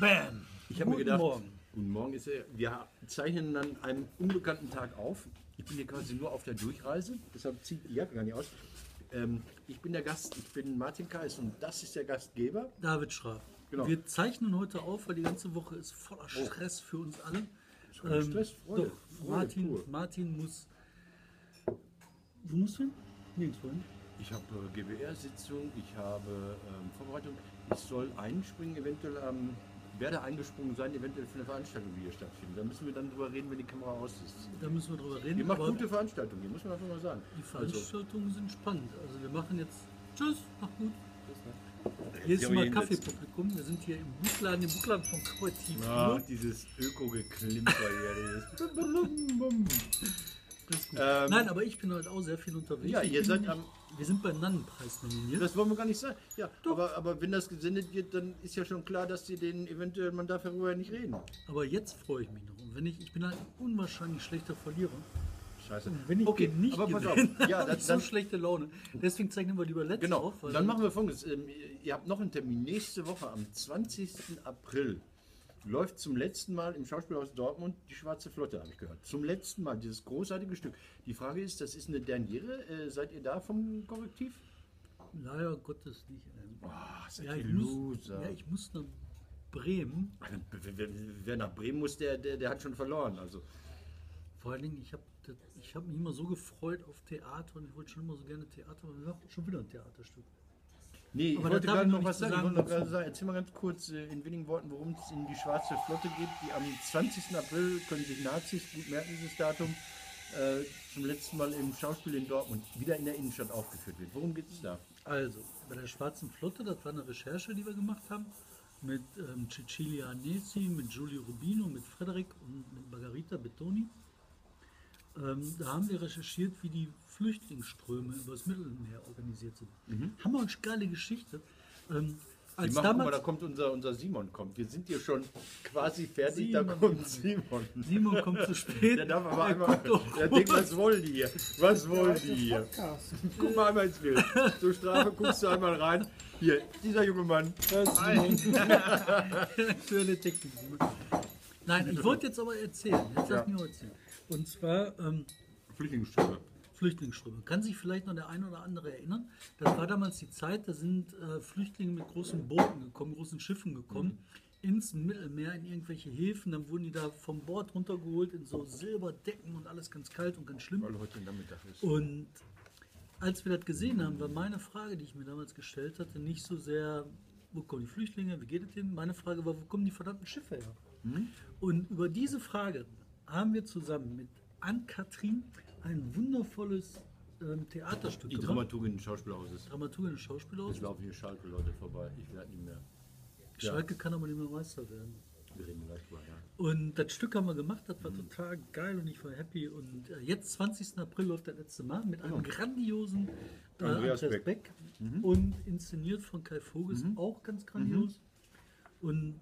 Bam. Ich habe mir Guten gedacht, Morgen. guten Morgen ist er, wir zeichnen an einem unbekannten Tag auf. Ich bin hier quasi nur auf der Durchreise, deshalb zieht die Jacke gar nicht aus. Ähm, ich bin der Gast, ich bin Martin Kais und das ist der Gastgeber. David Schraab. Genau. Oh. Wir zeichnen heute auf, weil die ganze Woche ist voller Stress für uns alle. Ähm, Stress, Freude, Doch, Freude Martin, pur. Martin muss. Wo musst du hin? Nirgendwo hin. Ich habe äh, GBR-Sitzung, ich habe ähm, Vorbereitung. Ich soll einspringen, eventuell am, werde eingesprungen sein, eventuell für eine Veranstaltung, die hier stattfindet. Da müssen wir dann drüber reden, wenn die Kamera aus ist. Da müssen wir drüber reden. Ihr macht gute Veranstaltungen, hier muss man einfach mal sagen. die Also, Veranstaltungen sind spannend. Also wir machen jetzt. Tschüss, mach gut. Äh, Hier ist mal Kaffeepublikum. Wir sind hier im Buchladen, im Buchladen von Kollektiv. Ah, dieses Öko-Geklimper hier. dieses- Das ist gut. Ähm, Nein, aber ich bin halt auch sehr viel unterwegs. Ja, ihr seid am- Wir sind beim Nannenpreis nominiert. Das wollen wir gar nicht sagen. Ja, aber, aber wenn das gesendet wird, dann ist ja schon klar, dass sie den eventuell, man darf darüber nicht reden. Aber jetzt freue ich mich noch. Und wenn ich, ich bin halt ein unwahrscheinlich schlechter Verlierer. Scheiße. Und wenn ich okay, nicht aber pass auf. gewinne, Ja, dann, so dann, schlechte Laune. Deswegen zeichnen wir lieber letzt genau. auf. Dann machen wir folgendes. Ähm, ihr habt noch einen Termin. Nächste Woche am 20. April läuft zum letzten Mal im Schauspielhaus Dortmund die Schwarze Flotte, habe ich gehört. Zum letzten Mal, dieses großartige Stück. Die Frage ist, das ist eine Derniere. Äh, seid ihr da vom Korrektiv? Leider Gottes nicht. Oh, ja, ich muss, ja, ich muss nach Bremen. Wer- wer- nach Bremen muss, der, der, der hat schon verloren. Also. Vor allen Dingen, ich habe ich hab mich immer so gefreut auf Theater und ich wollte schon immer so gerne Theater, machen schon wieder ein Theaterstück. Nee, ich Aber wollte gerade noch was nichts sagen. Ich wollte noch sagen gerade sagen. Erzähl mal ganz kurz äh, in wenigen Worten, worum es in die Schwarze Flotte geht. Die am 20. April können sich Nazis, gut merken dieses Datum, äh, zum letzten Mal im Schauspiel in Dortmund wieder in der Innenstadt aufgeführt wird. Worum geht es da? Also, bei der Schwarzen Flotte, das war eine Recherche, die wir gemacht haben, mit ähm, Cecilia Anesi, mit Giulio Rubino, mit Frederik und mit Margarita Bettoni. Ähm, da haben wir recherchiert, wie die Flüchtlingsströme übers Mittelmeer organisiert sind. Hammer und geile Geschichte. Ähm, als machen, guck mal, damals, da kommt unser, unser Simon kommt. Wir sind hier schon quasi fertig, Simon. da kommt Simon. Simon kommt zu spät. Der darf aber Er einmal, der denkt, was wollen die hier? Was wollen die hier? Guck mal einmal ins Bild. Zur Strafe guckst du einmal rein. Hier, dieser junge Mann. aktuelle Technik. Nein, ich wollte jetzt aber erzählen. Jetzt lass Ja. mich mal erzählen. Und zwar ähm, Flüchtlingsströme. Flüchtlingsströme. Kann sich vielleicht noch der eine oder andere erinnern? Das war damals die Zeit, da sind äh, Flüchtlinge mit großen Booten gekommen, großen Schiffen gekommen, ins Mittelmeer, in irgendwelche Häfen. Dann wurden die da vom Bord runtergeholt in so Silberdecken und alles ganz kalt und ganz schlimm. Weil heute Nachmittag ist. Und als wir das gesehen haben, war meine Frage, die ich mir damals gestellt hatte, nicht so sehr, wo kommen die Flüchtlinge, wie geht es denen? Meine Frage war, wo kommen die verdammten Schiffe her? Und über diese Frage haben wir zusammen mit Ann-Kathrin ein wundervolles ähm, Theaterstück Die gemacht. Dramaturgin des Schauspielhauses. Dramaturgin des Schauspielhaus. Es laufen hier Schalke-Leute vorbei. Ich werde nicht mehr. Schalke kann aber nicht mehr Meister werden. Wir reden gleich drüber, ja. Und das Stück haben wir gemacht, das war Mhm. total geil und ich war happy. Und äh, jetzt, 20. April, läuft das letzte Mal mit einem Genau. grandiosen äh, Andreas Andreas, Beck. Mhm. Beck, und inszeniert von Kai Voges, auch ganz grandios. Und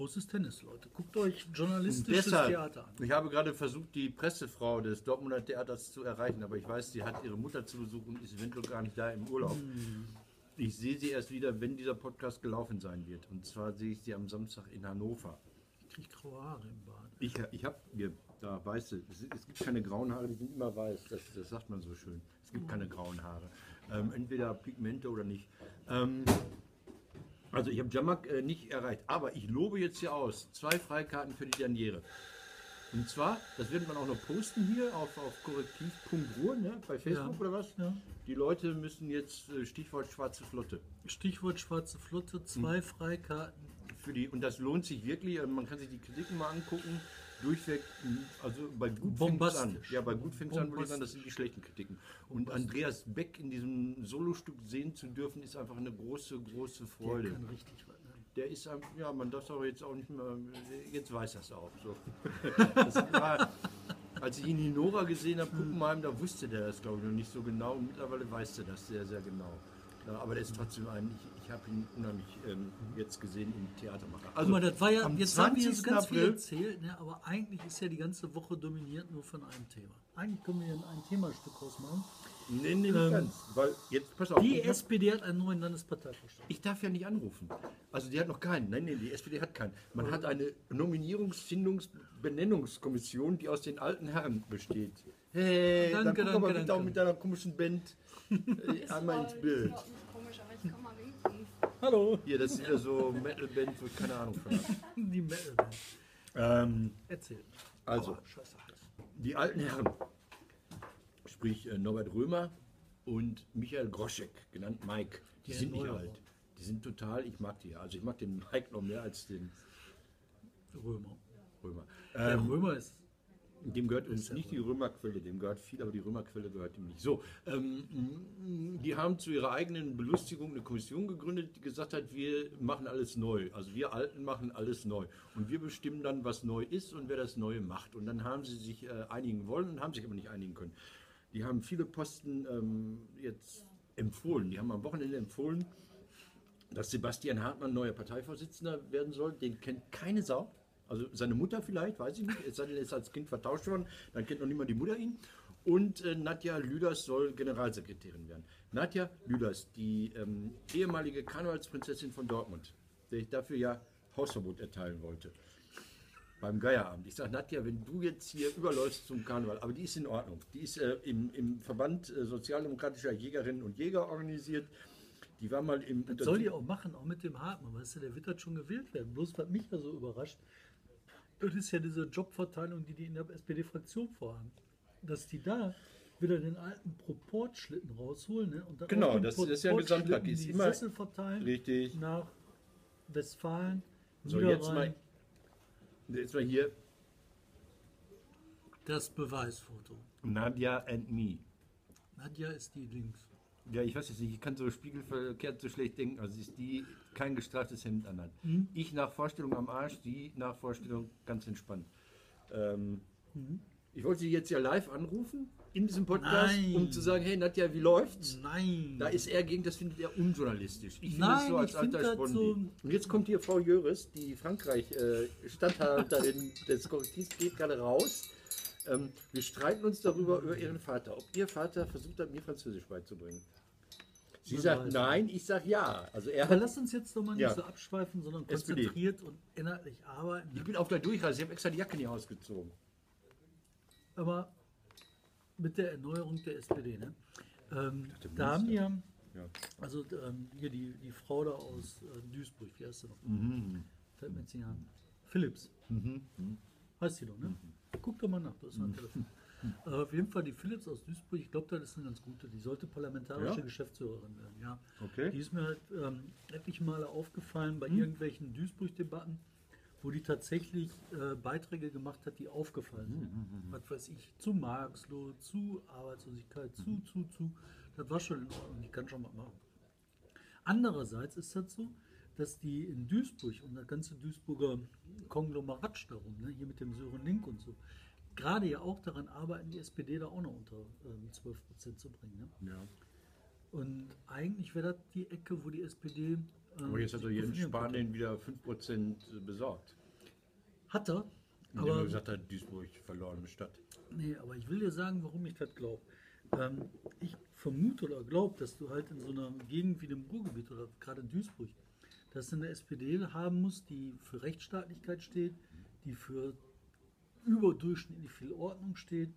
großes Tennis, Leute. Guckt euch journalistisches Deshalb, Theater an. ich habe gerade versucht, die Pressefrau des Dortmunder Theaters zu erreichen, aber ich weiß, sie hat ihre Mutter zu besuchen und ist eventuell gar nicht da im Urlaub. Ich sehe sie erst wieder, wenn dieser Podcast gelaufen sein wird. Und zwar sehe ich sie am Samstag in Hannover. Ich krieg graue Haare im Bad. Ich, ich habe mir da weiße, es, es gibt keine grauen Haare, die sind immer weiß. Das, das sagt man so schön. Es gibt keine grauen Haare. Ähm, entweder Pigmente oder nicht. Ähm, also ich habe Jamak äh, nicht erreicht. Aber ich lobe jetzt hier aus. Zwei Freikarten für die Derniere. Und zwar, das wird man auch noch posten hier auf, auf korrektiv.ruhr, ne, bei Facebook Ja. oder was? Ja. Die Leute müssen jetzt, äh, Stichwort schwarze Flotte. Stichwort Schwarze Flotte, zwei Hm. Freikarten. für die, und das lohnt sich wirklich, äh, man kann sich die Kritiken mal angucken, durchweg, mh, also bei gut fängt an. Ja, bei gut fängt an, würde ich sagen, das sind die schlechten Kritiken. Und Andreas Beck in diesem Solostück sehen zu dürfen, ist einfach eine große, große Der Freude. kann richtig was. ne? Der ist einfach, ja, man darf es aber jetzt auch nicht mehr, jetzt weiß er es auch. So. Das war, als ich ihn in Nora gesehen habe, Puppenheim, da wusste der das, glaube ich, noch nicht so genau. Und mittlerweile weiß er das sehr, sehr genau. Ja, aber der ist trotzdem ein, ich, ich habe ihn unheimlich ähm, jetzt gesehen im Theatermacher. Guck mal, das war ja, am jetzt haben wir 20. ganz viel April, erzählt, ne, aber eigentlich ist ja die ganze Woche dominiert nur von einem Thema. Eigentlich können wir hier ein Themastück rausmachen. Nee, nee, nicht Ähm, ganz. Weil jetzt, pass auf, Die SPD hat einen neuen Landesparteivorstand. ich darf ja nicht anrufen. Also die hat noch keinen. Nein, nein, die SPD hat keinen. Man hat eine Nominierungs-, Findungs-, Benennungskommission, die aus den alten Herren besteht. Hey, dann Danke, guck danke, aber bitte auch danke. mit deiner komischen Band äh, einmal ins Bild. Überhaupt nicht komisch, aber ich kann mal winken. Hallo, Hier, das ist wieder so Metal-Band, wo ich keine Ahnung von habe. die Metal. Ähm, Erzähl. also, Oh, die alten Herren, sprich äh, Norbert Römer und Michael Groschek, genannt Mike, die Der sind nicht Neuerer. alt. Die sind total, ich mag die ja. Also ich mag den Mike noch mehr als den Römer. Römer. Der Ähm, Römer ist dem gehört uns nicht die Römerquelle, dem gehört viel, aber die Römerquelle gehört ihm nicht. So, ähm, die haben zu ihrer eigenen Belustigung eine Kommission gegründet, die gesagt hat, wir machen alles neu. Also wir Alten machen alles neu. Und wir bestimmen dann, was neu ist und wer das Neue macht. Und dann haben sie sich äh, einigen wollen und haben sich aber nicht einigen können. Die haben viele Posten ähm, jetzt empfohlen. Die haben am Wochenende empfohlen, dass Sebastian Hartmann neuer Parteivorsitzender werden soll. Den kennt keine Sau. Also seine Mutter vielleicht, weiß ich nicht. Es sei denn, er ist als Kind vertauscht worden, dann kennt noch niemand die Mutter ihn. Und äh, Nadja Lüders soll Generalsekretärin werden. Nadja Lüders, die ähm, ehemalige Karnevalsprinzessin von Dortmund, der ich dafür ja Hausverbot erteilen wollte. Beim Geierabend. Ich sage, Nadja, wenn du jetzt hier überläufst zum Karneval, aber die ist in Ordnung. Die ist äh, im, im Verband äh, sozialdemokratischer Jägerinnen und Jäger organisiert. Die war mal im. Das soll die auch machen, auch mit dem Hartmann. Weißt du, der wird halt schon gewählt werden. Bloß was mich ja so überrascht, das ist ja diese Jobverteilung, die die in der SPD-Fraktion vorhaben. Dass die da wieder den alten Proportschlitten rausholen ne? und dann Genau, das ist ja ein Gesamtpaket. Ist die immer- Sessel verteilen Richtig. nach Westfalen, So, jetzt mal, jetzt mal hier Das Beweisfoto. Nadja and me. Nadja ist die links. Ja, ich weiß jetzt nicht, ich kann so spiegelverkehrt so schlecht denken. Also ist die kein gestreiftes Hemd anhat. Mhm. Ich nach Vorstellung am Arsch, die nach Vorstellung ganz entspannt. Ähm, Mhm. Ich wollte sie jetzt ja live anrufen in diesem Podcast, Nein. um zu sagen, hey Nadja, wie läuft's? Nein. Da ist er gegen, das findet er unjournalistisch. Ich finde Nein, es so als alter das Spondi. so- Und jetzt kommt hier Frau Jöris, die Frankreich-Stadthalterin des Korrektivs, geht gerade raus. Ähm, wir streiten uns darüber, über ihren Vater. Ob ihr Vater versucht hat, mir Französisch beizubringen. Sie Man sagt nein, ich sage ja. Also er Aber hat, lass uns jetzt doch mal nicht Ja. so abschweifen, sondern SPD. konzentriert und inhaltlich arbeiten. ich bin auf der Durchreise, ich habe extra die Jacke nicht ausgezogen. Aber mit der Erneuerung der SPD, ne? Ähm, da haben die ja, also ähm, hier die, die Frau da aus äh, Duisburg, wie heißt sie noch? Mhm. Fällt mir jetzt nicht an. Philips. Heißt sie doch, ne? Guck doch mal nach, du hast mein Telefon. Äh, auf jeden Fall die Philips aus Duisburg, ich glaube, das ist eine ganz gute. Die sollte parlamentarische Ja? Geschäftsführerin werden, ja. Okay. Die ist mir halt ähm, etliche Male aufgefallen Hm. bei irgendwelchen Duisburg-Debatten, wo die tatsächlich äh, Beiträge gemacht hat, die aufgefallen Hm, sind. Was weiß ich, zu Marxloh, zu Arbeitslosigkeit, zu, Hm. zu, zu. Das war schon in Ordnung, die kann schon mal machen. Andererseits ist das so, dass die in Duisburg und das ganze Duisburger Konglomerat darum, ne, hier mit dem Sören Link und so, gerade ja auch daran arbeiten, die SPD da auch noch unter ähm, 12 Prozent zu bringen. Ne? Ja. Und eigentlich wäre das die Ecke, wo die SPD. ähm, Aber jetzt hat er Jens profilieren könnte. Spanien wieder 5% besorgt. Hat er. Indem er Aber, gesagt hat, Duisburg verlorene Stadt. nee, aber ich will dir sagen, warum ich das glaube. Ähm, ich vermute oder glaube, dass du halt in so einer Gegend wie dem Ruhrgebiet oder gerade Duisburg, dass du eine SPD haben musst, die für Rechtsstaatlichkeit steht, die für überdurchschnittlich viel Ordnung steht,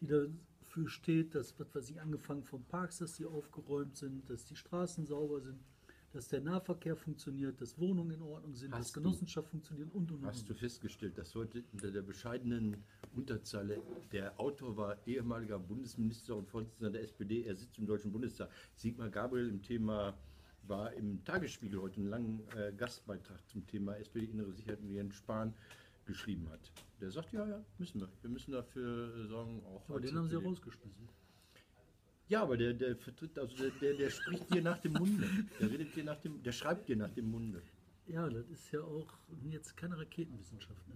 die dafür steht, dass, was weiß ich, angefangen von Parks, dass die aufgeräumt sind, dass die Straßen sauber sind, dass der Nahverkehr funktioniert, dass Wohnungen in Ordnung sind, Hast dass du- Genossenschaft funktioniert und und und. Hast du festgestellt, dass heute unter der bescheidenen Unterzeile der Autor war ehemaliger Bundesminister und Vorsitzender der SPD, er sitzt im Deutschen Bundestag. Sigmar Gabriel im Thema war im Tagesspiegel heute einen langen äh, Gastbeitrag zum Thema SPD innere Sicherheit und Jens Spahn geschrieben hat. Der sagt, ja, ja, müssen wir. Wir müssen dafür äh, sorgen, auch aber den haben sie rausgeschmissen. Ja, aber der, der vertritt, also der, der, der spricht dir nach dem Munde. Der redet dir nach dem, der schreibt dir nach dem Munde. Ja, das ist ja auch jetzt keine Raketenwissenschaft. Ne?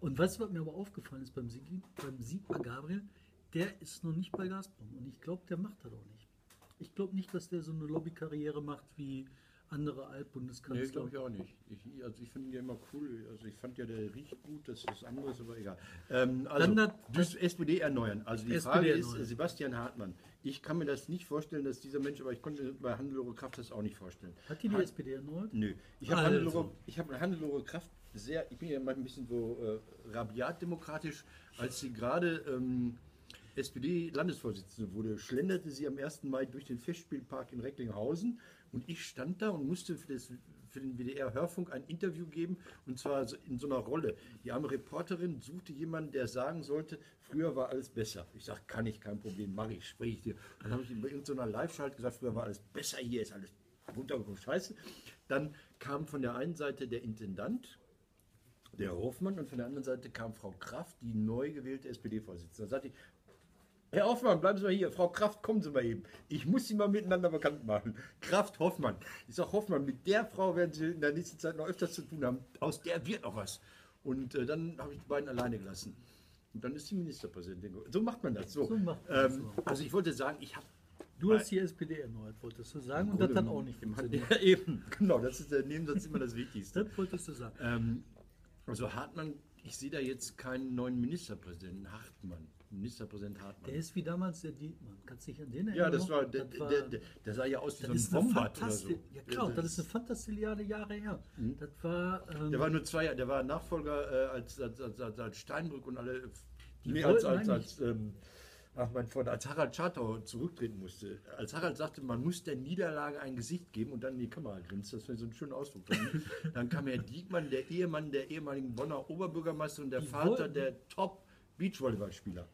Und weißt du, was mir aber aufgefallen ist beim, Sigi, beim Sigmar Gabriel? Der ist noch nicht bei Gazprom und ich glaube, der macht das auch nicht. Ich glaube nicht, dass der so eine Lobbykarriere macht wie andere Nee, Altbundeskanzler. glaube ich auch nicht. Ich, also ich finde ihn ja immer cool. Also ich fand ja, der riecht gut, das ist anderes, aber egal. Ähm, also, Dann das- SPD erneuern. Also die SPD Frage ist, erneuern. äh, Sebastian Hartmann. Ich kann mir das nicht vorstellen, dass dieser Mensch, aber ich konnte bei Hannelore Kraft das auch nicht vorstellen. Hat die die Han- SPD erneut? Nö. Ich habe Also. Hannelore, ich habe Hannelore Kraft sehr, ich bin ja mal ein bisschen so äh, rabiat demokratisch, als sie gerade ähm, SPD-Landesvorsitzende wurde, schlenderte sie am 1. Mai durch den Festspielpark in Recklinghausen und ich stand da und musste für, das, für den WDR-Hörfunk ein Interview geben und zwar in so einer Rolle. Die arme Reporterin suchte jemanden, der sagen sollte, früher war alles besser. Ich sage, kann ich, kein Problem, mache ich, spreche ich dir. Dann habe ich in irgendeiner Live-Schalt gesagt, früher war alles besser, hier ist alles runtergekommen, scheiße. Dann kam von der einen Seite der Intendant, der Hofmann, und von der anderen Seite kam Frau Kraft, die neu gewählte SPD-Vorsitzende. Da sagte ich, Herr Hoffmann, bleiben Sie mal hier. Frau Kraft, kommen Sie mal eben. Ich muss Sie mal miteinander bekannt machen. Kraft Hoffmann. Ich sage, Hoffmann, mit der Frau werden Sie in der nächsten Zeit noch öfters zu tun haben. Aus der wird noch was. Und äh, dann habe ich die beiden alleine gelassen. Und dann ist die Ministerpräsidentin. So macht man das. So. So macht man das ähm, so. Also ich wollte sagen, ich habe Du hast die SPD erneut, wolltest du sagen, und das hat auch nicht funktioniert. Ja, eben, genau, das ist der Nebensatz immer das Wichtigste. Das wolltest du sagen. Ähm, also Hartmann, ich sehe da jetzt keinen neuen Ministerpräsidenten. Hartmann, Ministerpräsident Hartmann. Der ist wie damals der Dietmann. Kannst du dich an den ja, erinnern? das noch? war, der, Das war- der, der, der sah ja aus wie das so ein Wombat oder so. Ja klar, das ist eine Fantastilliarde Jahre her. Das war, ähm, Der war nur zwei Jahre, der war Nachfolger äh, als, als, als, als, Steinbrück und alle. Die nee, als, als, als, ähm, ach mein Freund, als Harald Schartau zurücktreten musste. Als Harald sagte, man muss der Niederlage ein Gesicht geben und dann in die Kamera grinst. Das wäre so ein schöner Ausdruck. Dann, dann kam Herr Diekmann, der Ehemann der ehemaligen Bonner Oberbürgermeister und der Die Vater wollten- der Top-Beachvolleyballspieler.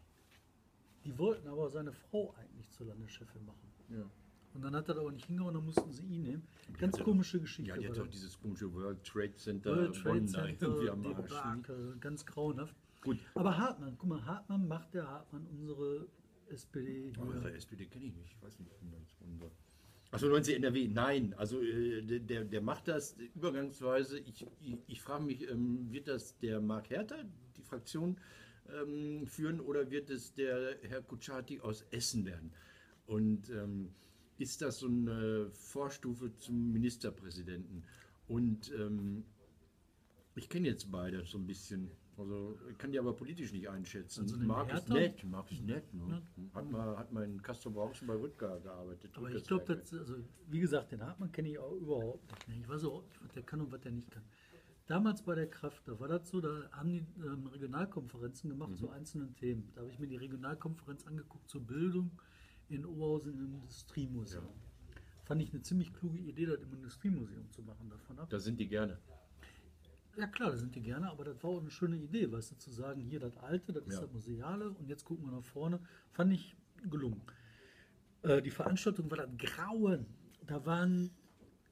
Die wollten aber seine Frau eigentlich zur Landeschefin machen. Ja. Und dann hat er aber nicht hingehauen, dann mussten sie ihn nehmen. Ganz hatte komische Geschichte. Ja, die hat auch das. dieses komische World Trade Center, World Trade Bonn da Center, am Arsch. Ganz grauenhaft. Gut. Aber Hartmann, guck mal, Hartmann macht der Hartmann unsere SPD. Eure SPD kenne ich nicht, ich weiß nicht, unser. Achso, 90 NRW, nein, also äh, der- der, macht das übergangsweise. Ich, ich, ich frage mich, ähm, wird das der Marc Hertha, die Fraktion, ähm, führen oder wird es der Herr Kutschaty aus Essen werden? Und ähm, ist das so eine Vorstufe zum Ministerpräsidenten? Und ähm, ich kenne jetzt beide so ein bisschen. Also ich kann die aber politisch nicht einschätzen. Also Marc ist nett, Marc ist nett. Ne? Hat, mal, hat mal in Castro Brauxel bei Rüttger gearbeitet. Aber ich glaube, das, also, wie gesagt, den Hartmann kenne ich auch überhaupt nicht. Ich weiß auch nicht, was der kann und was der nicht kann. Damals bei der Kraft, da war das so, da haben die ähm, Regionalkonferenzen gemacht zu einzelnen Themen. Da habe ich mir die Regionalkonferenz angeguckt zur Bildung in Oberhausen im Industriemuseum. Fand ich eine ziemlich kluge Idee, das im Industriemuseum zu machen davon ab. Da sind die gerne. Ja klar, da sind die gerne, aber das war auch eine schöne Idee, weißt du, zu sagen, hier das Alte, das ist Ja. das Museale und jetzt gucken wir nach vorne. Fand ich gelungen. Äh, die Veranstaltung war das Grauen. Da waren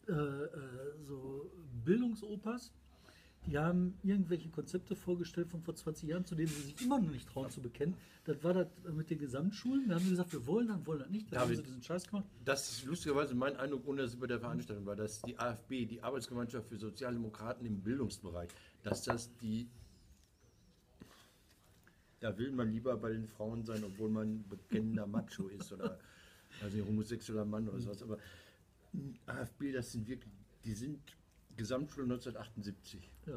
äh, äh, so Bildungsopas, die haben irgendwelche Konzepte vorgestellt von vor 20 Jahren, zu denen sie sich immer noch nicht trauen zu bekennen. Das war das äh, mit den Gesamtschulen. Da haben sie gesagt, wir wollen das, wollen das nicht. Da haben sie diesen Scheiß gemacht. Das ist lustigerweise mein Eindruck, ohne dass es bei der Veranstaltung war, dass die AfB, die Arbeitsgemeinschaft für Sozialdemokraten im Bildungsbereich, dass das die. Da will man lieber bei den Frauen sein, obwohl man bekennender Macho ist oder also ein homosexueller Mann oder sowas. Aber mh, AfB, das sind wirklich, die sind Gesamtschule 1978. Ja.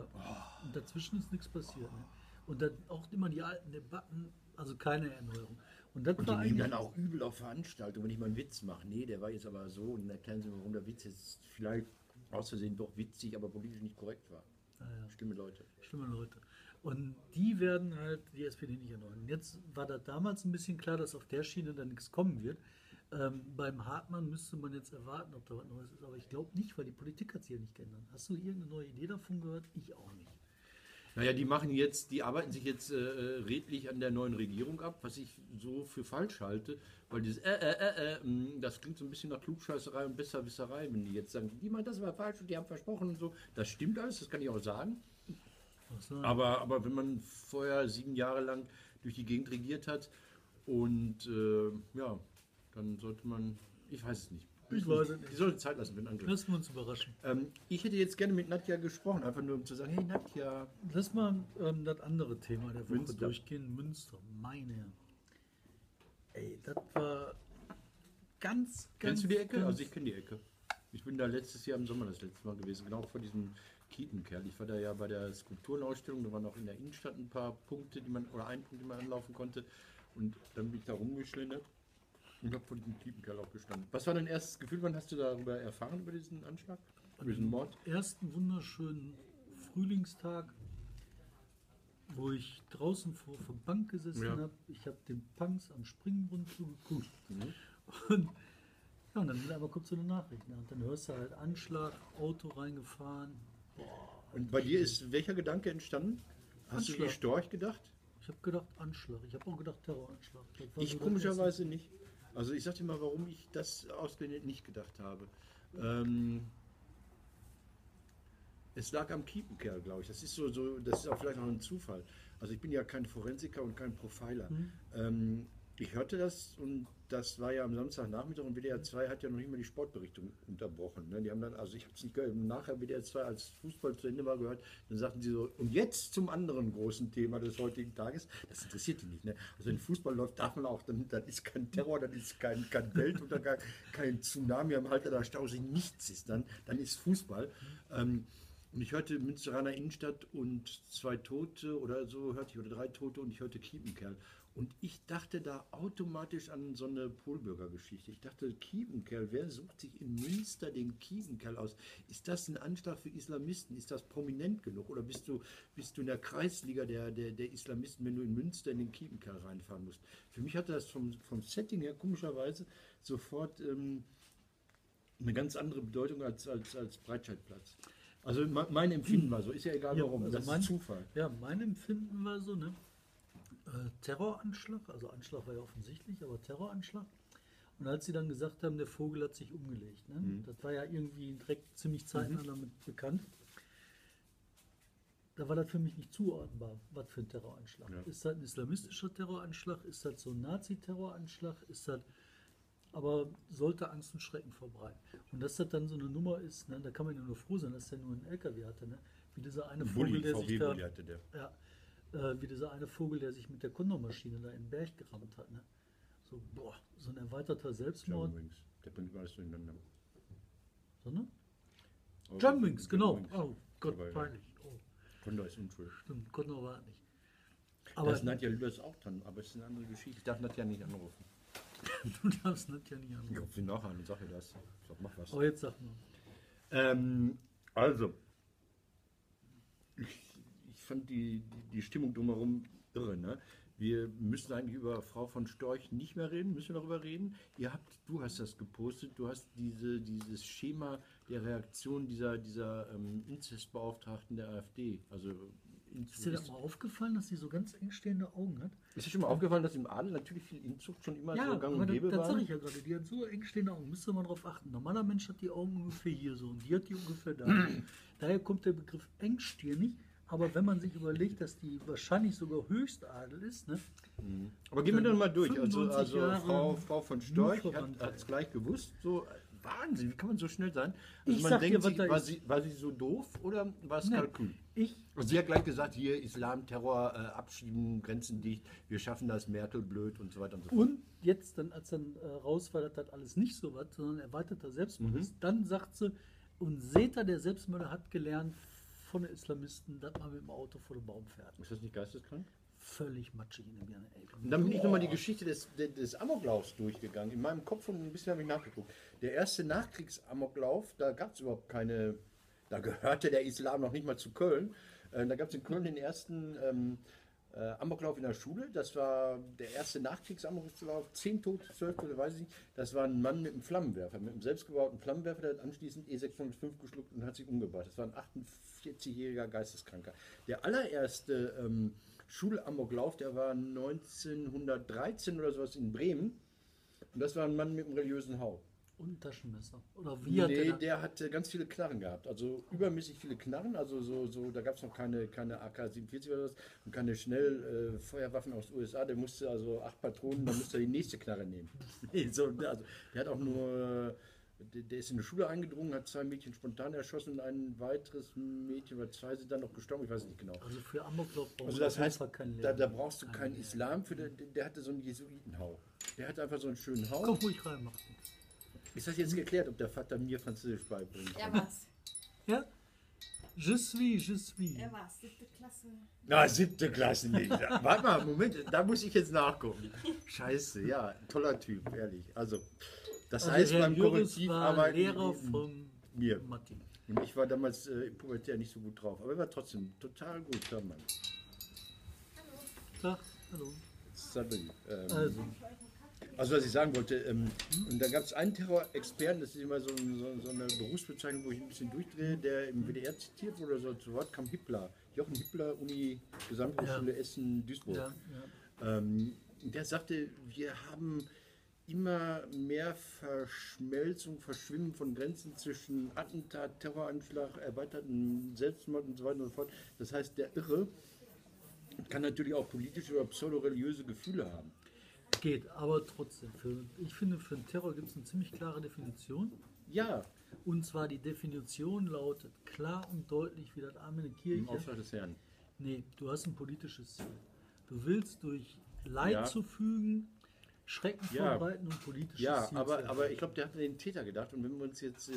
Und dazwischen ist nichts passiert. Ne? Und dann auch immer die alten Debatten, also keine Erneuerung. Und das Und die nehmen dann auch übel auf Veranstaltungen, wenn ich mal einen Witz mache. Nee, der war jetzt aber so und erklären sie mir, warum der Witz jetzt vielleicht aus Versehen doch witzig, aber politisch nicht korrekt war. Ah, ja. Stimme Leute. schlimme Leute. Und die werden halt die SPD nicht erneuern. Jetzt war da damals ein bisschen klar, dass auf der Schiene dann nichts kommen wird. Ähm, beim Hartmann müsste man jetzt erwarten, ob da was Neues ist. Aber ich glaube nicht, weil die Politik hat sich ja nicht geändert. Hast du irgendeine neue Idee davon gehört? Ich auch nicht. Naja, die machen jetzt, die arbeiten sich jetzt äh, redlich an der neuen Regierung ab, was ich so für falsch halte, weil dieses äh, äh, äh, äh, mh, das klingt so ein bisschen nach Klugscheißerei und Besserwisserei, wenn die jetzt sagen, die meinen, das war falsch und die haben versprochen und so. Das stimmt alles, das kann ich auch sagen. So. Aber, aber wenn man vorher sieben Jahre lang durch die Gegend regiert hat und äh, ja, dann sollte man, ich weiß es nicht. Ich weiß es nicht. Die sollten Zeit lassen für den Angriff. Lassen wir uns überraschen. Ähm, ich hätte jetzt gerne mit Nadja gesprochen, einfach nur um zu sagen, hey Nadja, Lass mal ähm, das andere Thema der Woche Münster. durchgehen. Münster, meine Herren. Ey, das war ganz, ganz. Kennst du die Ecke? Also ich kenne die Ecke. Ich bin da letztes Jahr im Sommer das letzte Mal gewesen, genau vor diesem Kiepenkerl. Ich war da ja bei der Skulpturenausstellung, da waren auch in der Innenstadt ein paar Punkte, die man, oder ein Punkt, den man anlaufen konnte. Und dann bin ich da rumgeschlendert und habe vor diesem Kiepenkerl auch gestanden. Was war dein erstes Gefühl? Wann hast du darüber erfahren, über diesen Anschlag? Über diesen Mord? ersten wunderschönen Frühlingstag, wo ich draußen vor der Bank gesessen Ja. habe. Ich habe den Punks am Springbrunnen zugeguckt. Mhm. Und, ja, und dann aber kurz so eine Nachricht. Ne? Und dann hörst du halt Anschlag, Auto reingefahren. Und bei dir ist welcher Gedanke entstanden? Hast du wie Anschlag. Storch gedacht? Ich habe gedacht Anschlag. Ich habe auch gedacht Terroranschlag. Ich so komischerweise nicht. Also ich sag dir mal, warum ich das ausgerechnet nicht gedacht habe. Ähm, es lag am Kiepenkerl, glaube ich. Das ist so, so, das ist auch vielleicht auch ein Zufall. Also ich bin ja kein Forensiker und kein Profiler. Ähm, ich hörte das und das war ja am Samstagnachmittag und WDR 2 hat ja noch nicht mal die Sportberichtung unterbrochen. Ne? Die haben dann, also ich habe es nicht gehört, nachher WDR 2, als Fußball zu Ende war, gehört, dann sagten sie so, und jetzt zum anderen großen Thema des heutigen Tages. Das interessiert die nicht. Ne? Also wenn Fußball läuft, darf man auch, dann, dann ist kein Terror, dann ist kein, kein Weltuntergang, kein Tsunami am Halter der Stausee, nichts ist dann, dann ist Fußball. Ähm, und ich hörte Münsteraner Innenstadt und zwei Tote oder so hörte ich, oder drei Tote und ich hörte Kiepenkerl. Und ich dachte da automatisch an so eine Polbürgergeschichte. Ich dachte, Kiepenkerl, wer sucht sich in Münster den Kiepenkerl aus? Ist das ein Anschlag für Islamisten? Ist das prominent genug? Oder bist du, bist du in der Kreisliga der, der, der Islamisten, wenn du in Münster in den Kiepenkerl reinfahren musst? Für mich hatte das vom, vom Setting her komischerweise sofort ähm, eine ganz andere Bedeutung als, als, als Breitscheidplatz. Also me- mein Empfinden war so, ist ja egal Ja, warum, also das mein- ist Zufall. Ja, mein Empfinden war so, ne? Äh, Terroranschlag, also Anschlag war ja offensichtlich, aber Terroranschlag. Und als sie dann gesagt haben, der Vogel hat sich umgelegt, ne? Mhm. das war ja irgendwie direkt ziemlich zeitnah damit bekannt. Da war das für mich nicht zuordnbar, was für ein Terroranschlag. Ja. Ist das ein islamistischer Terroranschlag? Ist das so ein Nazi-Terroranschlag? Ist das aber sollte Angst und Schrecken verbreiten. Und dass das dann so eine Nummer ist, ne, da kann man ja nur froh sein, dass der nur einen LKW hatte, ne? wie dieser eine Vogel, Bulli, der sich VW da, Bulli hatte der. ja, äh, wie dieser eine Vogel, der sich mit der Kondormaschine da in den Berg gerammt hat. Ne? So, boah, so ein erweiterter Selbstmord. John Wings. Der bringt alles durcheinander. So, ne? Aber- John Wings, genau. Wings. Oh Gott, Aber peinlich. Oh, Condor ist unschuld. stimmt, Kondor war es nicht. Aber das ist Nadja Lüders auch dran, aber es ist eine andere Geschichte. Ich darf Nadja nicht anrufen. du darfst das ja nicht Ich anrufen. rufe sie nachher an und sage ihr das. Ich sag, mach was. Aber jetzt sag mal. Ähm, also, ich, ich fand die, die, die Stimmung drumherum irre. Ne? Wir müssen eigentlich über Frau von Storch nicht mehr reden, müssen wir darüber reden. Ihr habt, du hast das gepostet, du hast diese, dieses Schema der Reaktion dieser, dieser ähm, Inzestbeauftragten der AfD. Also Inzest- Ist dir das mal aufgefallen, dass sie so ganz eng stehende Augen hat? ist dir schon mal aufgefallen, dass im Adel natürlich viel Inzucht schon immer so gang und das, gäbe das war? sage ich ja gerade. Die hat so eng stehende Augen. Müsst ihr mal drauf achten. Normaler Mensch hat die Augen ungefähr hier so und die hat die ungefähr da. Daher kommt der Begriff engstirnig. Aber wenn man sich überlegt, dass die wahrscheinlich sogar Höchstadel ist, ne? Aber gehen wir dann mal durch. Also, 95 also Frau, Frau von Storch hat es gleich gewusst. So Wahnsinn, wie kann man so schnell sein? Also Ich man dir, denkt, was sie, da war, sie, war sie so doof oder war es. Kalkül? Ich, sie hat gleich gesagt, hier Islam, Terror, äh, abschieben, Grenzen dicht, wir schaffen das, Merkel blöd und so weiter und so fort. und jetzt, dann, als dann äh, raus war, das alles nicht so war, sondern erweiterter Selbstmord Mhm. ist, dann sagt sie, und Seta, der Selbstmörder, hat gelernt von den Islamisten, dass man mit dem Auto vor den Baum fährt. Ist das nicht geisteskrank? Völlig matschig in der Birne, ey. Und dann bin ich nochmal die Geschichte des, des, Amoklaufs durchgegangen. In meinem Kopf und ein bisschen habe ich nachgeguckt. Der erste Nachkriegsamoklauf, da gab es überhaupt keine, da gehörte der Islam noch nicht mal zu Köln. Äh, da gab es in Köln den ersten ähm, äh, Amoklauf in der Schule. Das war der erste Nachkriegsamoklauf. Zehn Tote, zwölf Tote, weiß ich nicht. Das war ein Mann mit einem Flammenwerfer, mit einem selbstgebauten Flammenwerfer, der hat anschließend E605 geschluckt und hat sich umgebracht. Das war ein 48-jähriger Geisteskranker. Der allererste ähm, Schulamoklauf, der war 1913 oder sowas in Bremen. Und das war ein Mann mit einem religiösen Hau. Und ein Taschenmesser. Oder wie hat Nee, der, der hatte ganz viele Knarren gehabt. Also übermäßig viele Knarren. Also so, so da gab es noch keine, keine AK-47 oder was und keine Schnellfeuerwaffen aus den USA. Der musste also acht Patronen, dann musste er die nächste Knarre nehmen. Nee, so, also, der hat auch nur, der, der ist in die Schule eingedrungen, hat zwei Mädchen spontan erschossen und ein weiteres Mädchen oder zwei sind dann noch gestorben. Ich weiß es nicht genau. Also für Amoklauf braucht Also das heißt, da, da brauchst du keinen Islam für, der, der hatte so einen Jesuitenhau. Der hat einfach so einen schönen Hauch. Komm ruhig rein, macht nichts. Ist das jetzt geklärt, ob der Vater mir Französisch beibringt? Er war's. Ja? Je suis, je suis. Er war's. Siebte Klasse. Na, siebte Klasse nicht. Warte mal, Moment, da muss ich jetzt nachgucken. Scheiße, ja, toller Typ, ehrlich. Also, das heißt Also Herr beim Juris Korrektiv war arbeiten Lehrer von mir. Martin. Und ich war damals äh, im pubertär nicht so gut drauf, aber er war trotzdem total guter Mann. Tag, hallo. Salut. Ähm, Also, Also was ich sagen wollte, ähm, und da gab es einen Terrorexperten, das ist immer so, so, so eine Berufsbezeichnung, wo ich ein bisschen durchdrehe, der im WDR zitiert wurde, so zu Wort kam Hippler. Jochen Hippler, Uni Gesamthochschule Essen, Duisburg. ja, ja. Ähm, der sagte, wir haben immer mehr Verschmelzung, Verschwimmen von Grenzen zwischen Attentat, Terroranschlag, erweiterten Selbstmord und so weiter und so fort. Das heißt, der Irre kann natürlich auch politische oder pseudoreligiöse Gefühle haben. Geht, aber trotzdem. Für, ich finde, für den Terror gibt es eine ziemlich klare Definition. Ja, Und zwar die Definition lautet klar und deutlich wie das Arm in der im Kirche. Auftrag des Herrn. Nee, du hast ein politisches Ziel. Du willst durch Leid Ja. zufügen, Schrecken Ja. verbreiten und politisches Ja, Ziel aber, zu aber ich glaube, der hat an den Täter gedacht. Und wenn wir uns jetzt, äh,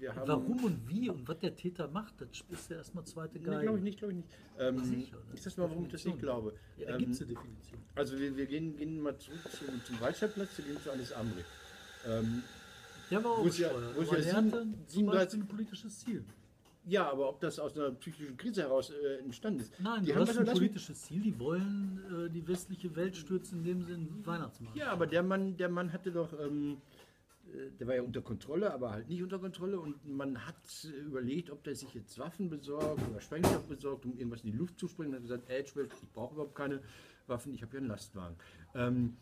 wir haben... Warum und wie und was der Täter macht, das ist ja erstmal zweite Nee, Geige. glaube ich nicht, glaube ich nicht. Ähm, Sicher, das ich sag mal, warum ich das nicht glaube. Ja, da Ähm, gibt es eine Definition. Also wir, wir gehen, gehen mal zurück zum, zum Waldstadtplatz, wir gehen zu Alice Amri. Ähm, Der war auch wo es ja- wo es ja sieben- hatte zum 37 Beispiel ein politisches Ziel. Ja, aber ob das aus einer psychischen Krise heraus äh, entstanden ist. Nein, die haben hast was ein politisches Ziel. Die wollen äh, die westliche Welt stürzen, indem sie einen Weihnachtsmarkt Ja, aber der Mann, der Mann hatte doch, ähm, äh, der war ja unter Kontrolle, aber halt nicht unter Kontrolle und man hat äh, überlegt, ob der sich jetzt Waffen besorgt oder Sprengstoff besorgt, um irgendwas in die Luft zu springen. Und hat gesagt, ey, ich brauche überhaupt keine Waffen, ich habe ja einen Lastwagen. Ähm,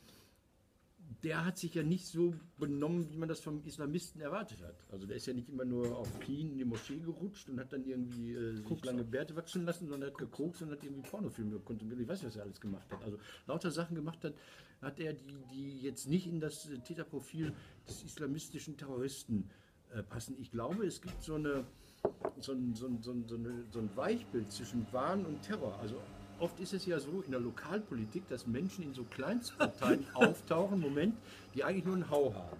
der hat sich ja nicht so benommen, wie man das vom Islamisten erwartet hat. Also der ist ja nicht immer nur auf Knien in die Moschee gerutscht und hat dann irgendwie äh, sich lange Bärte wachsen lassen, sondern hat gekokst und hat irgendwie Pornofilme konsumiert. Ich weiß was er alles gemacht hat. Also lauter Sachen gemacht hat, hat er, die, die jetzt nicht in das äh, Täterprofil des islamistischen Terroristen äh, passen. Ich glaube, es gibt so eine so ein, so, ein, so, ein, so ein Weichbild zwischen Wahn und Terror. Also oft ist es ja so in der Lokalpolitik, dass Menschen in so Kleinstparteien auftauchen, Moment, die eigentlich nur einen Hau haben.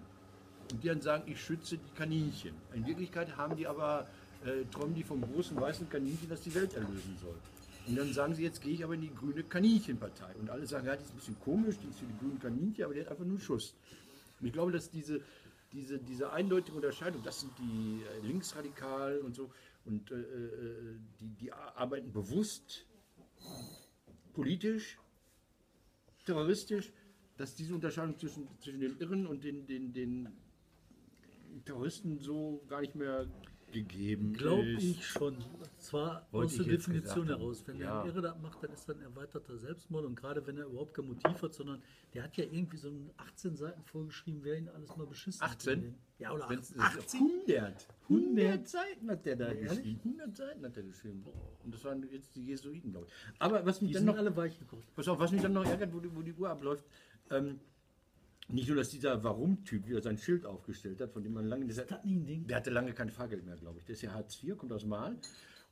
Und die dann sagen, ich schütze die Kaninchen. In Wirklichkeit haben die aber, äh, träumen die vom großen weißen Kaninchen, das die Welt erlösen soll. Und dann sagen sie, jetzt gehe ich aber in die grüne Kaninchenpartei. Und alle sagen, ja, die ist ein bisschen komisch, die ist für die grünen Kaninchen, aber die hat einfach nur einen Schuss. Und ich glaube, dass diese, diese, diese eindeutige Unterscheidung, das sind die äh, Linksradikalen und so, und äh, äh, die, die arbeiten bewusst politisch, terroristisch, dass diese Unterscheidung zwischen, zwischen den Irren und den, den, den Terroristen so gar nicht mehr gegeben Glaube ich schon. Zwar aus der Definition heraus. Wenn Ja. er Irre das macht, dann ist das ein erweiterter Selbstmord. Und gerade wenn er überhaupt kein Motiv hat, sondern der hat ja irgendwie so 18 Seiten vorgeschrieben, wer ihn alles mal beschissen hat. 18? Ja, oder Wenn's- 18. 100. 100 Seiten hat der da Ehrlich? geschrieben. 100 Seiten hat er geschrieben. Und das waren jetzt die Jesuiten, glaube ich. Aber was mich Die dann noch alle weich gekocht. Pass auf, was mich dann noch ärgert, wo die, wo die Uhr abläuft, ähm, nicht nur, dass dieser Warum-Typ wieder sein Schild aufgestellt hat, von dem man lange... Ding? Der hatte lange kein Fahrgeld mehr, glaube ich. Der ist ja Hartz IV, kommt aus Mal.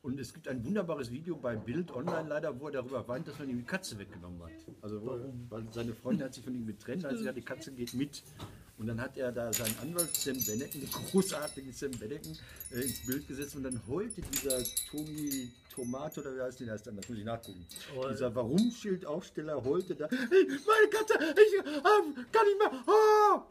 Und es gibt ein wunderbares Video bei Bild online leider, wo er darüber weint, dass man ihm die Katze weggenommen hat. Also wo, weil seine Freundin hat sich von ihm getrennt, also ja, die Katze geht mit. Und dann hat er da seinen Anwalt Sam Bennecken, den großartigen Sam Bennecken, äh, ins Bild gesetzt und dann heulte dieser Tomi Tomato, oder wie heißt der heißt anders, muss ich nachgucken. Oh, dieser Warum-Schildaufsteller heulte da, hey, meine Katze, ich ähm, kann nicht mehr, oh!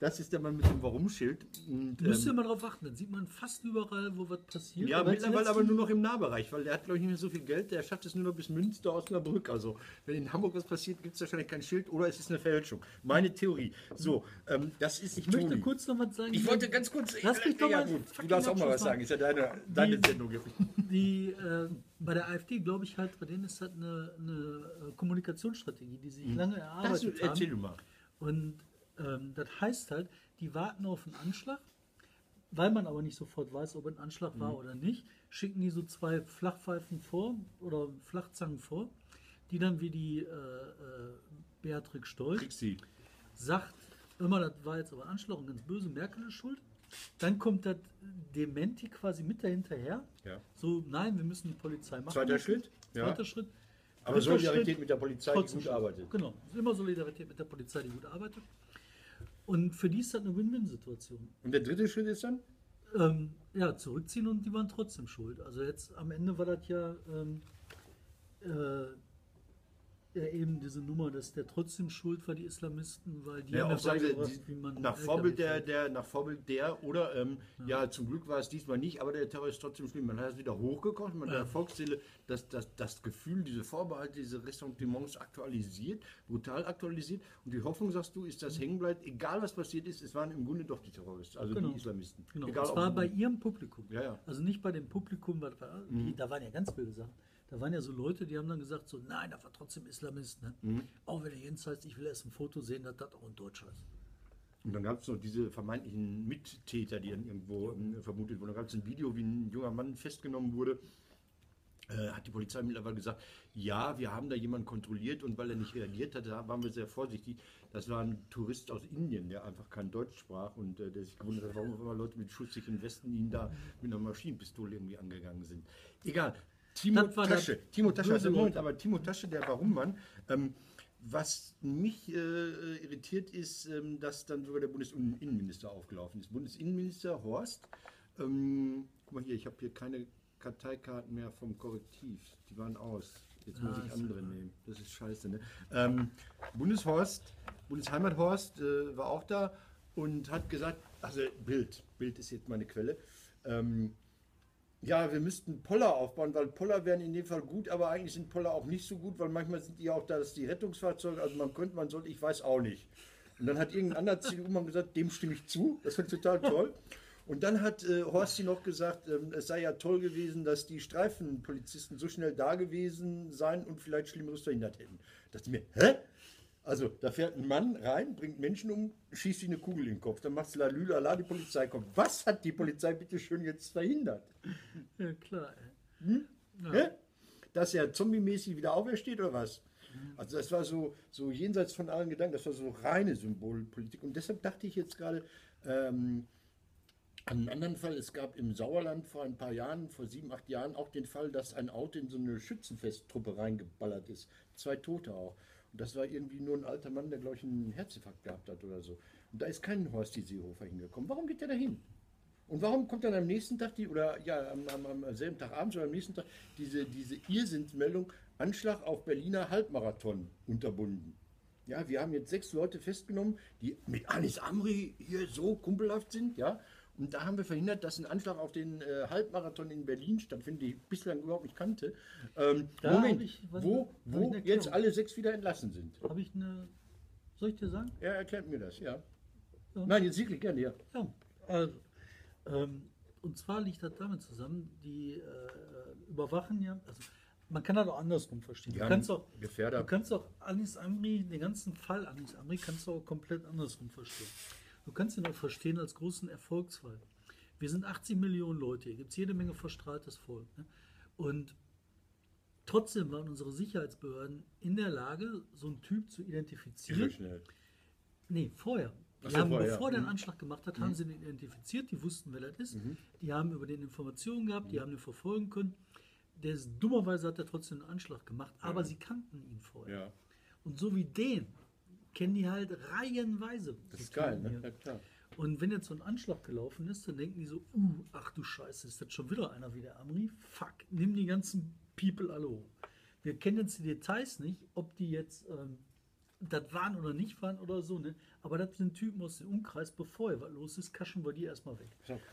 Das ist der Mann mit dem Warum-Schild. Und, Müsst ihr ähm, mal drauf achten, dann sieht man fast überall, wo was passiert. ja, Aber mittlerweile aber nur noch im Nahbereich, weil der hat, glaube ich, nicht mehr so viel Geld. Der schafft es nur noch bis Münster, Osnabrück. Also, wenn in Hamburg was passiert, gibt es wahrscheinlich kein Schild oder es ist eine Fälschung. Meine Theorie. So, ähm, das ist Ich möchte Tobi. kurz noch was sagen. Ich wollte ganz kurz. Lass mich doch ja, mal gut. Du darfst auch mal was sagen. Ist ja deine, deine Die- Sendung. Die, äh, bei der AfD glaube ich halt, bei denen ist das eine, eine äh, Kommunikationsstrategie, die sich lange Das, erarbeitet erzähl haben. du mal. Und ähm, das heißt halt, die warten auf einen Anschlag, weil man aber nicht sofort weiß, ob ein Anschlag war oder nicht, schicken die so zwei Flachpfeifen vor oder Flachzangen vor, die dann wie die äh, äh, Beatrix sie. sagt, immer, das war jetzt aber ein Anschlag und ganz böse, Merkel ist schuld. Dann kommt das Dementi quasi mit dahinterher. Ja. So, nein, wir müssen die Polizei machen. Zweiter. Schritt, ja. Zweiter Schritt. Aber Solidarität Schritt, mit der Polizei, die gut arbeitet. Genau, es ist immer Solidarität mit der Polizei, die gut arbeitet. Und für die ist das eine Win-Win-Situation. Und der dritte Schritt ist dann? Ähm, ja, zurückziehen und die waren trotzdem schuld. Also jetzt am Ende war das ja, ähm, äh, ja eben diese Nummer, dass der trotzdem schuld war, die Islamisten, weil die Ja, haben auch sagen sie, beigebracht, wie man nach, Vorbild der, der, nach Vorbild der oder ähm, ja. zum Glück war es diesmal nicht, aber der Terror ist trotzdem schlimm. Man hat es wieder hochgekocht, man hat Ja. der Volksseele das, das, das Gefühl, diese Vorbehalte, diese Ressentiments aktualisiert, brutal aktualisiert und die Hoffnung, sagst du, ist, dass hängen bleibt, egal was passiert ist, es waren im Grunde doch die Terroristen, also Genau. die Islamisten. Genau, Egal, und ob- zwar bei ihrem Publikum. Ja, ja. Also nicht bei dem Publikum, war, die, da waren ja ganz wilde Sachen. Da waren ja so Leute, die haben dann gesagt, so, nein, das war trotzdem Islamist. Ne? Mhm. Auch wenn er Jens heißt, ich will erst ein Foto sehen, dass das auch ein Deutscher ist. Und dann gab es noch diese vermeintlichen Mittäter, die dann irgendwo ähm, vermutet wurden. Da gab es ein Video, wie ein junger Mann festgenommen wurde. Äh, hat die Polizei mittlerweile gesagt, ja, wir haben da jemanden kontrolliert und weil er nicht reagiert hat, da waren wir sehr vorsichtig. Das war ein Tourist aus Indien, der einfach kein Deutsch sprach und äh, der sich gewundert hat, warum einmal Leute mit schusssicheren Westen ihn da mit einer Maschinenpistole irgendwie angegangen sind. Egal. Timo Tasche. Timo Tasche, also Moment, Leute. aber Timo Tasche, der Warum-Mann, ähm, was mich äh, irritiert ist, ähm, dass dann sogar der Bundesinnenminister aufgelaufen ist. Bundesinnenminister Horst, ähm, guck mal hier, ich habe hier keine Karteikarten mehr vom Korrektiv, die waren aus. Jetzt muss Ah, ich andere klar. nehmen. Das ist scheiße, ne? Ähm, Bundeshorst, Bundesheimathorst äh, war auch da und hat gesagt, also Bild, Bild ist jetzt meine Quelle, ähm, ja, wir müssten Poller aufbauen, weil Poller wären in dem Fall gut, aber eigentlich sind Poller auch nicht so gut, weil manchmal sind die auch da, dass die Rettungsfahrzeuge, also man könnte, man sollte, ich weiß auch nicht. Und dann hat irgendein anderer CDU-Mann gesagt, dem stimme ich zu, das wird total toll. Und dann hat äh, Horsti noch gesagt, ähm, es sei ja toll gewesen, dass die Streifenpolizisten so schnell da gewesen seien und vielleicht Schlimmeres verhindert hätten. Da dachte ich mir, hä? Also, da fährt ein Mann rein, bringt Menschen um, schießt ihm eine Kugel in den Kopf. Dann macht's lalülala, die Polizei kommt. Was hat die Polizei bitte schön jetzt verhindert? Ja, klar. Ey. Ja. Hä? Dass er zombie-mäßig wieder aufersteht oder was? Also das war so, so jenseits von allen Gedanken, das war so reine Symbolpolitik. Und deshalb dachte ich jetzt gerade ähm, an einen anderen Fall. Es gab im Sauerland vor ein paar Jahren, vor sieben, acht Jahren, auch den Fall, dass ein Auto in so eine Schützenfesttruppe reingeballert ist. Zwei Tote auch. Das war irgendwie nur ein alter Mann, der, glaube ich, einen Herzinfarkt gehabt hat oder so. Und da ist kein Horsti Seehofer hingekommen. Warum geht der da hin? Und warum kommt dann am nächsten Tag die, oder ja, am, am, am selben Tag abends oder am nächsten Tag diese, diese Irrsinnsmeldung, Anschlag auf Berliner Halbmarathon unterbunden? Ja, wir haben jetzt sechs Leute festgenommen, die mit Anis Amri hier so kumpelhaft sind, ja. Und da haben wir verhindert, dass ein Anschlag auf den äh, Halbmarathon in Berlin stattfindet, den ich bislang überhaupt nicht kannte. Ähm, Moment, ich- wo, wo jetzt alle sechs wieder entlassen sind. Habe ich eine. Soll ich dir sagen? Er erklärt mir das, ja. Ja. Nein, jetzt wirklich gerne, ja. Ja, also. Ähm, und zwar liegt das damit zusammen, die äh, überwachen ja. Also, man kann das auch andersrum verstehen. Ja, du kannst auch, Gefährder. du kannst auch Anis Amri, den ganzen Fall Anis Amri, kannst du auch komplett andersrum verstehen. Du kannst ihn auch verstehen als großen Erfolgsfall. Wir sind 80 Millionen Leute, hier gibt es jede Menge verstrahltes Volk. Ne? Und trotzdem waren unsere Sicherheitsbehörden in der Lage, so einen Typ zu identifizieren. Schnell. Nee, vorher. Die so, haben, vorher, bevor ja. der einen Mhm. Anschlag gemacht hat, haben sie den identifiziert, die wussten, wer das ist. Die haben über den Informationen gehabt, die haben den verfolgen können. Der ist, dummerweise hat er trotzdem einen Anschlag gemacht, aber sie kannten ihn vorher. Ja, Und so wie den kennen die halt reihenweise. das ist geil, ne? die. Ja, klar. Und wenn jetzt so ein Anschlag gelaufen ist, dann denken die so, uh, ach du Scheiße, ist das schon wieder einer wie der Amri? Fuck, nimm die ganzen People alle hoch. Wir kennen jetzt die Details nicht, ob die jetzt ähm, das waren oder nicht waren oder so, ne? Aber das sind Typen aus dem Umkreis, bevor hier was los ist, kaschen wir die erstmal weg.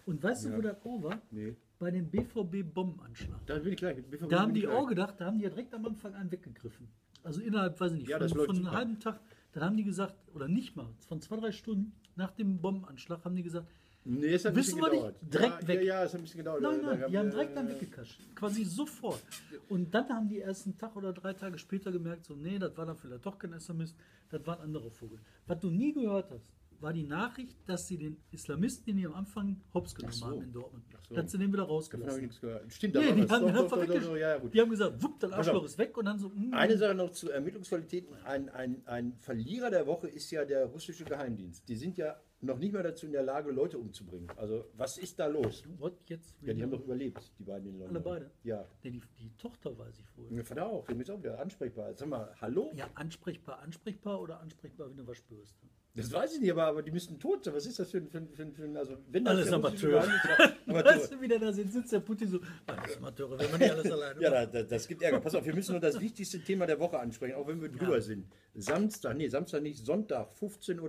Und weißt du, Ja. wo das auch war? Nee. Bei dem BVB-Bombenanschlag. Da bin ich gleich. BVB Da haben die gleich. auch gedacht, da haben die ja direkt am Anfang einen weggegriffen. Also innerhalb, weiß ich nicht, Ja, von, von einem halben Tag, dann haben die gesagt, oder nicht mal, von zwei, drei Stunden nach dem Bombenanschlag haben die gesagt, Nee, hat ein Wissen wir nicht, direkt ja, weg. Ja, ja, es hat ein bisschen gedauert. nein, nein, die haben direkt dann weggekascht. Quasi sofort. Und dann haben die erst einen Tag oder drei Tage später gemerkt, so, nee, das war dann vielleicht doch kein SMS, das war ein anderer Vogel. Was du nie gehört hast, war die Nachricht, dass sie den Islamisten, den die am Anfang hops genommen so. haben in Dortmund, so. dass sie den wieder Davon habe ich rausgelassen nichts gehört. Stimmt, da Nee, die haben Doch, doch, doch, ja. Die haben gesagt, wupp, das Arschloch ist weg und dann so, mm, Eine Sache noch zu Ermittlungsqualitäten. Ein, ein, ein Verlierer der Woche ist ja der russische Geheimdienst. Die sind ja noch nicht mal dazu in der Lage, Leute umzubringen. Also, was ist da los? What jetzt? Ja, die haben doch überlebt, die beiden in London. Alle beide? Ja. Nee, die, die Tochter weiß ich wohl. Ja, Vater auch, dem ist auch wieder ansprechbar. Sag mal, hallo? Ja, ansprechbar, ansprechbar oder ansprechbar wie eine Waschbürste? Das weiß ich nicht, aber, aber die müssten tot sein. Was ist das für ein, für für für also wenn das Alles Amateur. Weißt du, wie der da sitzt, sitzt der Putin so, alles Amateure, wenn man nicht alles alleine Ja, da, da, das gibt Ärger. Pass auf, wir müssen nur das wichtigste Thema der Woche ansprechen, auch wenn wir drüber sind. Samstag, nee, Samstag nicht, Sonntag, 15.30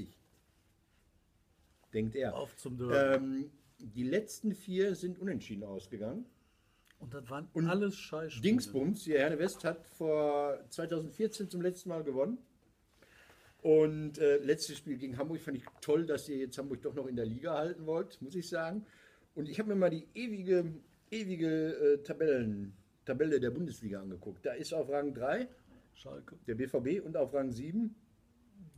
Uhr. Denkt er. Auf zum Dörr. Ähm, die letzten vier sind unentschieden ausgegangen. Und das waren und alles Scheiße. Dingsbums, hier Herne West hat vor 2014 zum letzten Mal gewonnen. Und äh, letztes Spiel gegen Hamburg fand ich toll, dass ihr jetzt Hamburg doch noch in der Liga halten wollt, muss ich sagen. Und ich habe mir mal die ewige, ewige äh, Tabellen, Tabelle der Bundesliga angeguckt. Da ist auf Rang 3 Schalke, der BVB und auf Rang 7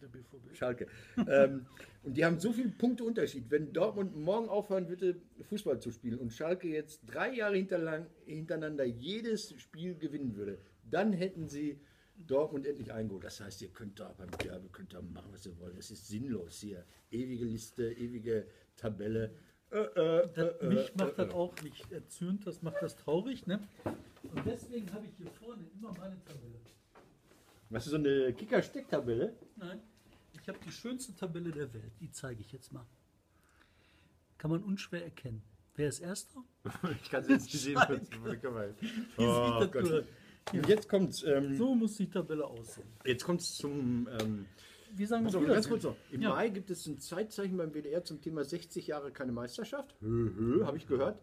der BVB. Schalke. ähm, und die haben so viele Punkte Unterschied. Wenn Dortmund morgen aufhören würde, Fußball zu spielen und Schalke jetzt drei Jahre hintereinander jedes Spiel gewinnen würde, dann hätten sie Dortmund endlich eingeholt. Das heißt, ihr könnt da beim Derby könnt da machen, was ihr wollt. Das ist sinnlos hier. Ewige Liste, ewige Tabelle. Äh, äh, Das, äh, mich äh, macht äh, das auch nicht erzürnt, das macht das traurig. Ne? Und deswegen habe ich hier vorne immer meine Tabelle. Was ist so eine Kicker-Stecktabelle? Nein, ich habe die schönste Tabelle der Welt. Die zeige ich jetzt mal. Kann man unschwer erkennen. Wer ist Erster? Ich kann es jetzt nicht sehen. Und jetzt kommt ähm, So muss die Tabelle aussehen. jetzt kommt's zum ähm, Wir sagen auf, ganz kurz noch. Im Ja. Mai gibt es ein Zeitzeichen beim WDR zum Thema 60 Jahre keine Meisterschaft. Hö, hö, habe ich gehört.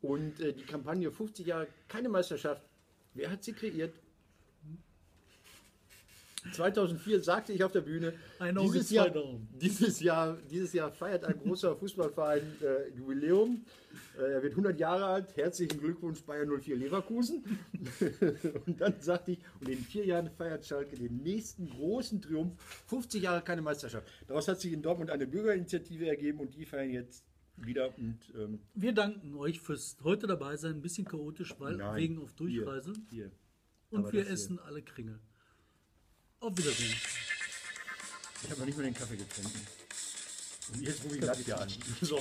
Und äh, die Kampagne 50 Jahre keine Meisterschaft. Wer hat sie kreiert? 2004 sagte ich auf der Bühne, dieses Jahr, dieses, Jahr, dieses Jahr feiert ein großer Fußballverein äh, Jubiläum. Äh, er wird 100 Jahre alt. Herzlichen Glückwunsch Bayern 04 Leverkusen. und dann sagte ich, und in vier Jahren feiert Schalke den nächsten großen Triumph. 50 Jahre keine Meisterschaft. Daraus hat sich in Dortmund eine Bürgerinitiative ergeben und die feiern jetzt wieder. Und, ähm, Wir danken euch fürs heute dabei sein. Ein bisschen chaotisch, weil Nein, wegen auf Durchreise. Hier, hier. Und Aber wir essen alle Kringel. Auf Wiedersehen. Ich habe noch nicht mal den Kaffee getrunken. Und jetzt rufe ich Nadja an. So,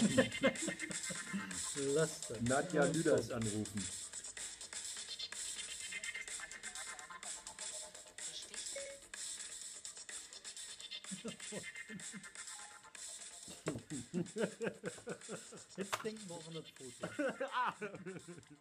Lass das. Nadja Lüders anrufen. Jetzt denken wir auch an das Foto.